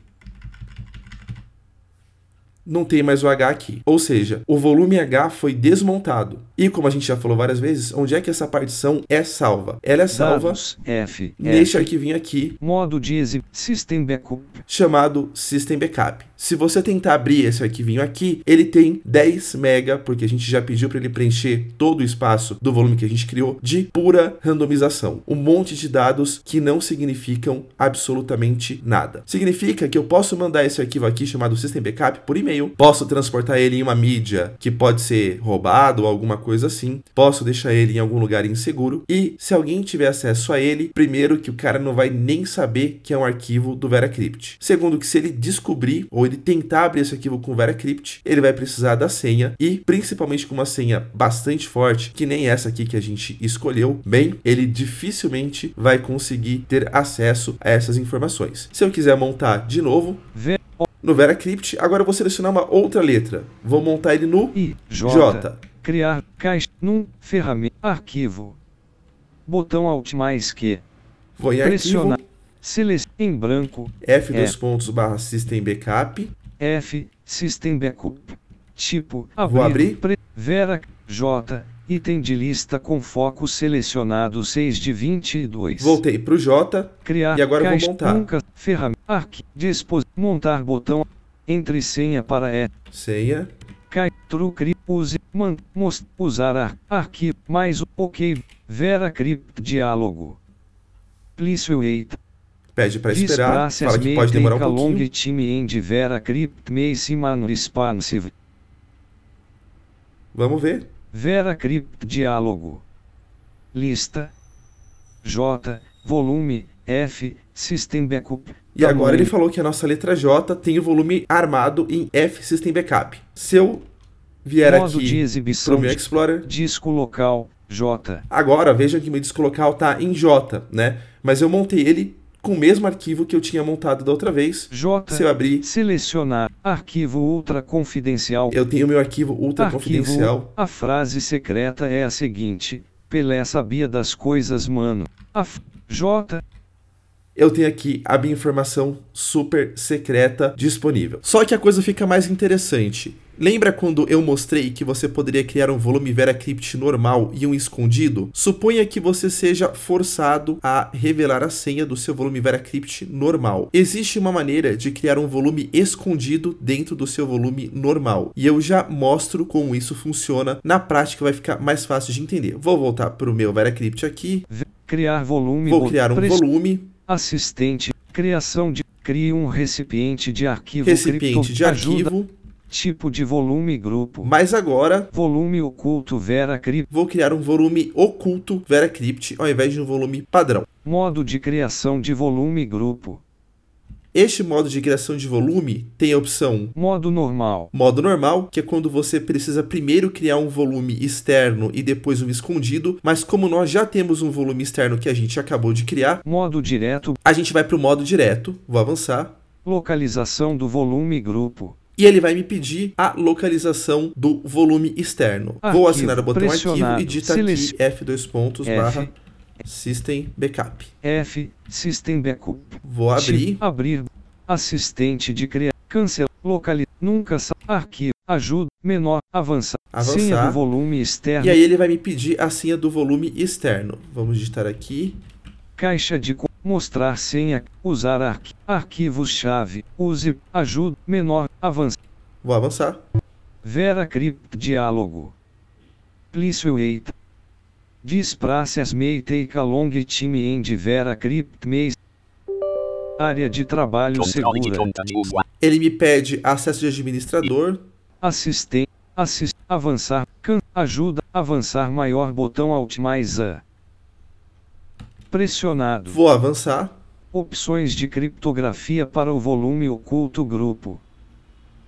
não tem mais o H aqui. Ou seja, o volume H foi desmontado. E como a gente já falou várias vezes, onde é que essa partição é salva? Ela é salva dados F neste F arquivinho aqui modo de System Backup chamado System Backup. Se você tentar abrir esse arquivinho aqui, ele tem 10 mega, porque a gente já pediu para ele preencher todo o espaço do volume que a gente criou de pura randomização. Um monte de dados que não significam absolutamente nada. Significa que eu posso mandar esse arquivo aqui chamado System Backup por e-mail, posso transportar ele em uma mídia que pode ser roubado ou alguma coisa assim, posso deixar ele em algum lugar inseguro e se alguém tiver acesso a ele, primeiro que o cara não vai nem saber que é um arquivo do VeraCrypt. Segundo que se ele descobrir ou ele tentar abrir esse arquivo com o VeraCrypt, ele vai precisar da senha e principalmente com uma senha bastante forte, que nem essa aqui que a gente escolheu, bem, ele dificilmente vai conseguir ter acesso a essas informações. Se eu quiser montar de novo V no VeraCrypt, agora eu vou selecionar uma outra letra. Vou montar ele no I J, J. criar caixa num ferramenta arquivo. Botão alt mais Q. Vou em arquivo. Pressionar seleção em branco. F dois pontos barra System Backup. F System Backup. Tipo Vou abrir. pre, Vera J item de lista com foco selecionado 6 de 22 Voltei para o J. Criar E agora eu vou caixa montar. nunca ferramenta arqui dispos montar botão entre senha para E senha. Cai, trucri, use, man, most, usar ar, arquivo, mais o ok, vera crypt diálogo. Please wait. Pede para esperar. Fala que pode demorar um pouquinho. time end vera crypt mace man responsive. Vamos ver. Vera crypt diálogo. Lista. J, volume, F, system backup. E agora ele falou que a nossa letra J tem o volume armado em F System Backup. Se eu vier modo de aqui exibição pro meu Explorer, disco local, J. Agora, vejam que meu disco local tá em J, né? Mas eu montei ele com o mesmo arquivo que eu tinha montado da outra vez. J. Se eu abrir, Selecionar. Arquivo ultra confidencial. eu tenho meu arquivo ultra Arquivo. confidencial. A frase secreta é a seguinte: Pelé sabia das coisas, mano. A. J. eu tenho aqui a minha informação super secreta disponível. Só que a coisa fica mais interessante. Lembra quando eu mostrei que você poderia criar um volume VeraCrypt normal e um escondido? Suponha que você seja forçado a revelar a senha do seu volume VeraCrypt normal. Existe uma maneira de criar um volume escondido dentro do seu volume normal. E eu já mostro como isso funciona. Na prática vai ficar mais fácil de entender. Vou voltar para o meu VeraCrypt aqui. Criar volume. Vou criar um volume. Assistente. Criação de. Crie um recipiente de arquivo Recipiente cripto- de Ajuda. arquivo. Tipo de volume grupo. Mas agora Volume oculto Vera Crypt. vou criar um volume oculto VeraCrypt ao invés de um volume padrão. Modo de criação de volume grupo. Este modo de criação de volume tem a opção Modo normal. modo normal, que é quando você precisa primeiro criar um volume externo e depois um escondido, mas como nós já temos um volume externo que a gente acabou de criar, Modo direto. a gente vai para o modo direto, vou avançar, Localização do volume grupo. e ele vai me pedir a localização do volume externo. Vou Arquivo, assinar o botão arquivo e digitar aqui F2 pontos F. barra System Backup. F. System Backup. Vou abrir, abrir. Assistente de criar. Cancelar. Localizar. Nunca sa... Arquivo. Ajuda. Menor. Avançar. Avançar. Senha do volume externo. e aí ele vai me pedir a senha do volume externo. Vamos digitar aqui, Caixa de mostrar senha. Usar arqui... arquivos-chave. Use. Ajuda. Menor. Avançar. vou avançar. Vera Crypt Diálogo. Please wait. This process may take a long time and Vera Crypt may... Área de trabalho Controle segura. de. Ele me pede acesso de administrador, Assistente. Assist. Avançar. Can. Ajuda. Avançar maior botão Alt mais A. Pressionado. vou avançar, Opções de criptografia para o volume oculto grupo.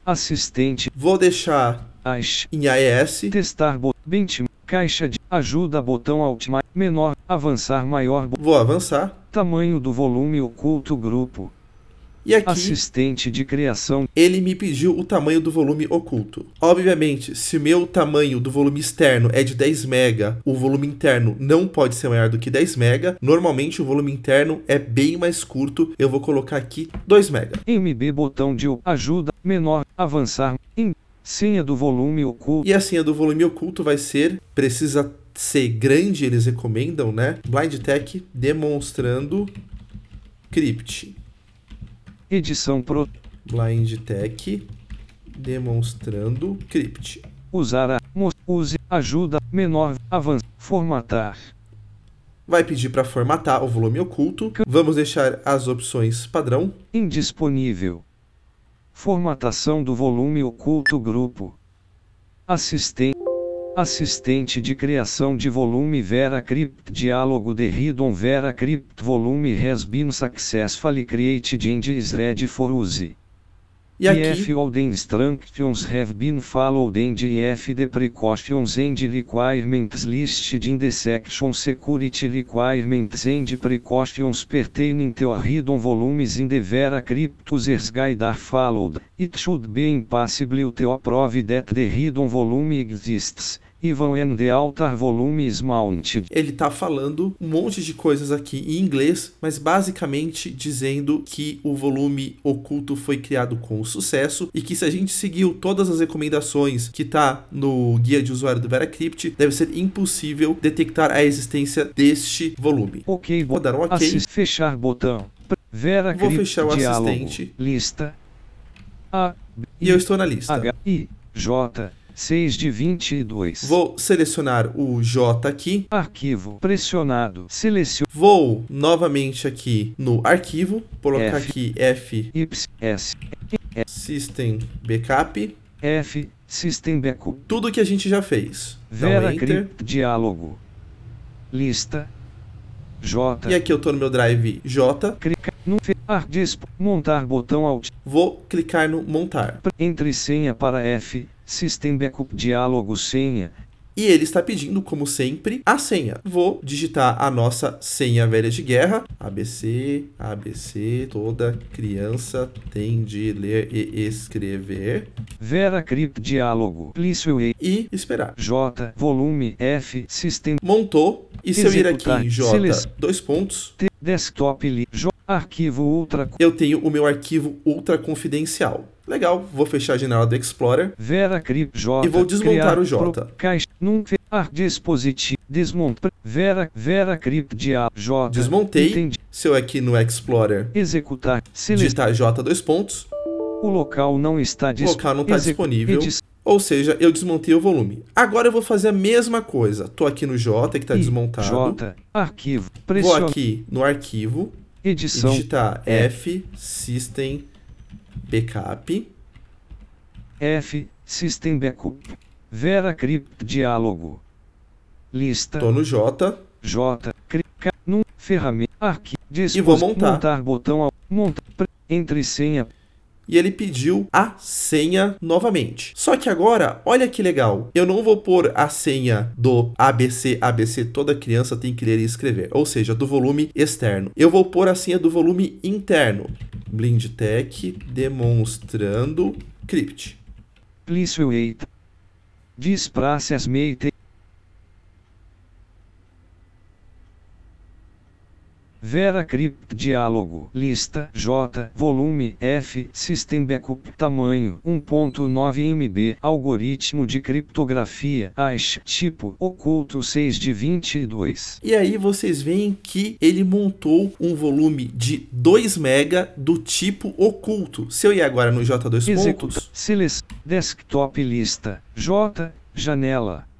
Assistente. vou deixar As. em AES, Testar. Benchmark. Caixa de. Ajuda botão Alt. Menor. Avançar maior. vou avançar, Tamanho do volume oculto grupo. e aqui Assistente de criação. ele me pediu o tamanho do volume oculto. Obviamente, se o meu tamanho do volume externo é de 10 MB, o volume interno não pode ser maior do que 10 MB. Normalmente o volume interno é bem mais curto, eu vou colocar aqui 2 MB. MB botão de. Ajuda. Menor. Avançar. Em. Senha do volume oculto. E a senha do volume oculto vai ser, precisa ser grande, eles recomendam, né? Blind Tech demonstrando crypt. Edição pro. Blind Tech demonstrando crypt. Usar a. Use. Ajuda. Menor. Avançar. Formatar. Vai pedir para formatar o volume oculto. Vamos deixar as opções padrão. Indisponível. Formatação do volume oculto grupo. Assistente. Assistente de criação de volume Vera Crypt Diálogo de Hidden Vera Crypt Volume has been successfully created and is for use. E aqui? If all the instructions have been followed and if the precautions and requirements listed in the section security requirements and precautions pertaining to hidden volumes in the Vera Crypt Users Guide are followed, it should be impossible to prove that the hidden volume exists, even when the outer volume is mounted. ele tá falando um monte de coisas aqui em inglês, mas basicamente dizendo que o volume oculto foi criado com sucesso e que se a gente seguiu todas as recomendações que tá no guia de usuário do VeraCrypt, deve ser impossível detectar a existência deste volume. Ok, Vou dar um ok. Assis- fechar botão. Vera Vou fechar o Diálogo. assistente. Lista. A, E eu estou na lista. H, I, J, 6 de 22. Vou selecionar o J aqui. Arquivo pressionado. Selecione Vou novamente aqui no arquivo, colocar F. aqui F Y, S, System Backup, F, System Backup. tudo que a gente já fez. Vera Diálogo. Lista. J. E aqui eu tô no meu drive J, Clica no ar, dispo, montar botão Alt. vou clicar no montar. Entre senha para F. System Backup Diálogo senha. E ele está pedindo, como sempre, a senha. Vou digitar a nossa senha velha de guerra. ABC, ABC, toda criança tem de ler e escrever. Vera Crypt Diálogo. Plício E. Esperar. J. Volume F. System. Montou. E se eu ir aqui Executar. em J, Seleção. dois pontos, T. Desktop. Li. J. Arquivo Ultra. eu tenho o meu arquivo ultra confidencial. Legal, vou fechar a janela do Explorer. Vera Crypt J. E vou desmontar o J. Caixa. Fe- Ar. Dispositivo. Desmontar. Vera. Vera Crypt Diálogo. J. Desmontei. Entendi. Se eu aqui no Explorer Executar. Digitar J, dois pontos, O local não está o disponível. local não está disponível. Ou seja, eu desmontei o volume. Agora eu vou fazer a mesma coisa. Tô aqui no J, que está desmontado. J. Arquivo. Vou aqui no arquivo e Edição. digitar É. F System Backup. F. System Backup. Vera Crypt Diálogo. Lista. Tô no J. J. Cri- Ca- Num. Ferramenta. Arquivo. E vou montar. Montar botão. Ao, monta. pre- Entre senha. E ele pediu a senha novamente. Só que agora, olha que legal. Eu não vou pôr a senha do ABC, ABC, toda criança tem que ler e escrever. Ou seja, do volume externo. Eu vou pôr a senha do volume interno. Blindtech demonstrando crypt. Plício Eita. Dispraças Meite. Vera Crypt Diálogo. Lista J. Volume F. System Backup. Tamanho 1.9 MB. Algoritmo de criptografia. ASH. Tipo Oculto 6 de 22. E aí vocês veem que ele montou um volume de 2 mega do tipo oculto. Se eu ir agora no J2 Executa. pontos. Desktop lista. J. Janela.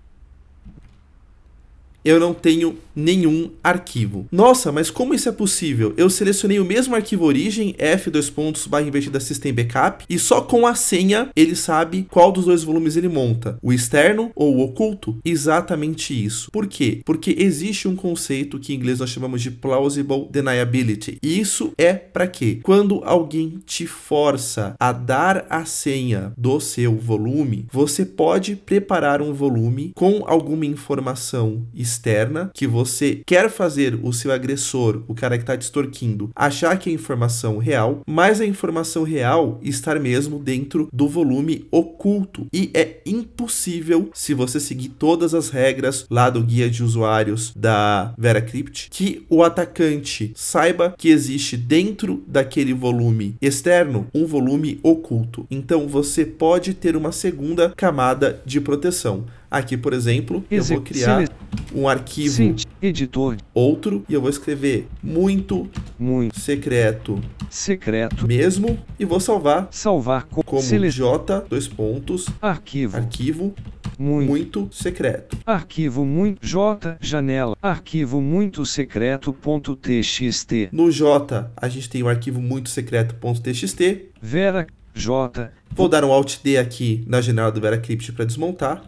Eu não tenho nenhum arquivo. Nossa, mas como isso é possível? Eu selecionei o mesmo arquivo origem, f2 pontos barra invertida system backup, e só com a senha ele sabe qual dos dois volumes ele monta, o externo ou o oculto. Exatamente isso. Por quê? Porque existe um conceito que em inglês nós chamamos de plausible deniability. E isso é para quê? Quando alguém te força a dar a senha do seu volume, você pode preparar um volume com alguma informação externa que você quer fazer o seu agressor, o cara que está te extorquindo, achar que é informação real, mas a informação real estar mesmo dentro do volume oculto. E é impossível, se você seguir todas as regras lá do guia de usuários da VeraCrypt, que o atacante saiba que existe dentro daquele volume externo um volume oculto. Então você pode ter uma segunda camada de proteção. Aqui, por exemplo, eu vou criar um arquivo. Editor. outro e eu vou escrever muito Muito. secreto Secreto. mesmo e vou salvar Salvar com como. J dois pontos Arquivo. arquivo Muito. muito secreto. Arquivo muito. J. Janela. Arquivo muito secreto.txt. No J a gente tem o arquivo muito secreto.txt. Vera. J. Vou dar um Alt D aqui na janela do VeraCrypt para desmontar.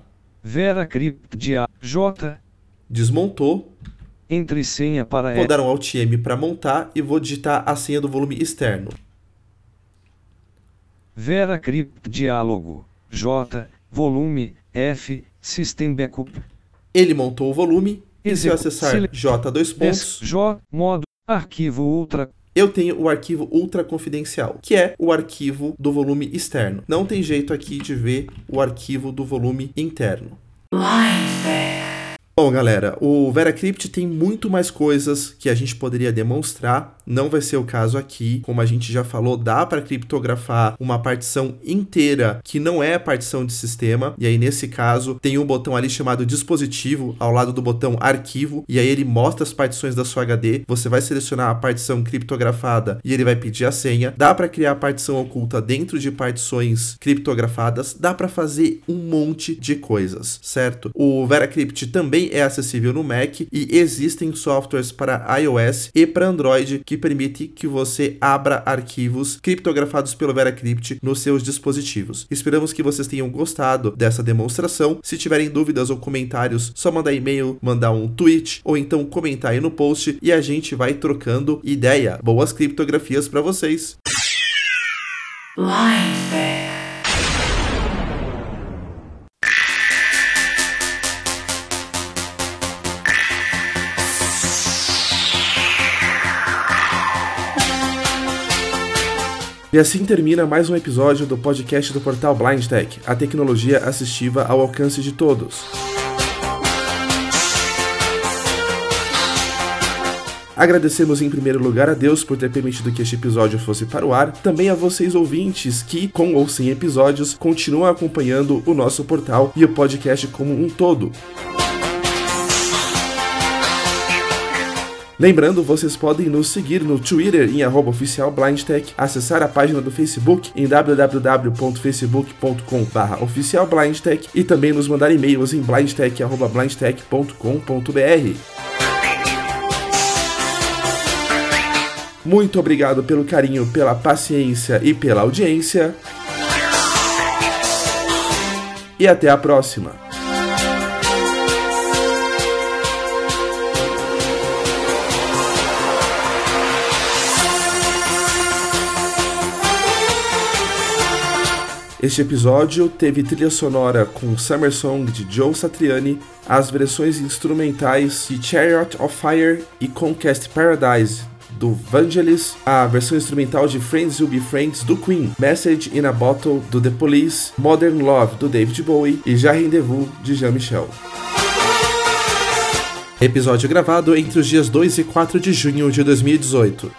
Vera Crypt dia. J. Desmontou. Entre senha para Vou dar um Alt M para montar e vou digitar a senha do volume externo. Vera Crypt diálogo. J. Volume F. System Backup. Ele montou o volume. E se eu acessar J dois pontos, J. Modo. Arquivo ultra. Eu tenho o arquivo ultra confidencial, que é o arquivo do volume externo. Não tem jeito aqui de ver o arquivo do volume interno. Bom, galera, o VeraCrypt tem muito mais coisas que a gente poderia demonstrar. Não vai ser o caso aqui. Como a gente já falou, dá para criptografar uma partição inteira que não é partição de sistema. E aí, nesse caso, tem um botão ali chamado dispositivo ao lado do botão arquivo. E aí ele mostra as partições da sua HD. Você vai selecionar a partição criptografada e ele vai pedir a senha. Dá para criar partição oculta dentro de partições criptografadas. Dá para fazer um monte de coisas, certo? O VeraCrypt também é acessível no Mac e existem softwares para iOS e para Android que permite que você abra arquivos criptografados pelo VeraCrypt nos seus dispositivos. Esperamos que vocês tenham gostado dessa demonstração. Se tiverem dúvidas ou comentários, só mandar e-mail, mandar um tweet ou então comentar aí no post e a gente vai trocando ideia. Boas criptografias para vocês. E assim termina mais um episódio do podcast do portal Blind Tech, a tecnologia assistiva ao alcance de todos. Agradecemos em primeiro lugar a Deus por ter permitido que este episódio fosse para o ar, também a vocês ouvintes que, com ou sem episódios, continuam acompanhando o nosso portal e o podcast como um todo. Lembrando, vocês podem nos seguir no Twitter em oficialblindtech, acessar a página do Facebook em www.facebook.com oficialblindtech e também nos mandar e-mails em blindtech.blindtech.com.br. Muito obrigado pelo carinho, pela paciência e pela audiência. E até a próxima. Este episódio teve trilha sonora com Summer Song de Joe Satriani, as versões instrumentais de Chariot of Fire e Conquest Paradise do Vangelis, a versão instrumental de Friends Will Be Friends do Queen, Message in a Bottle do The Police, Modern Love do David Bowie e Já Rendezvous de Jean-Michel. Episódio gravado entre os dias 2 e 4 de junho de 2018.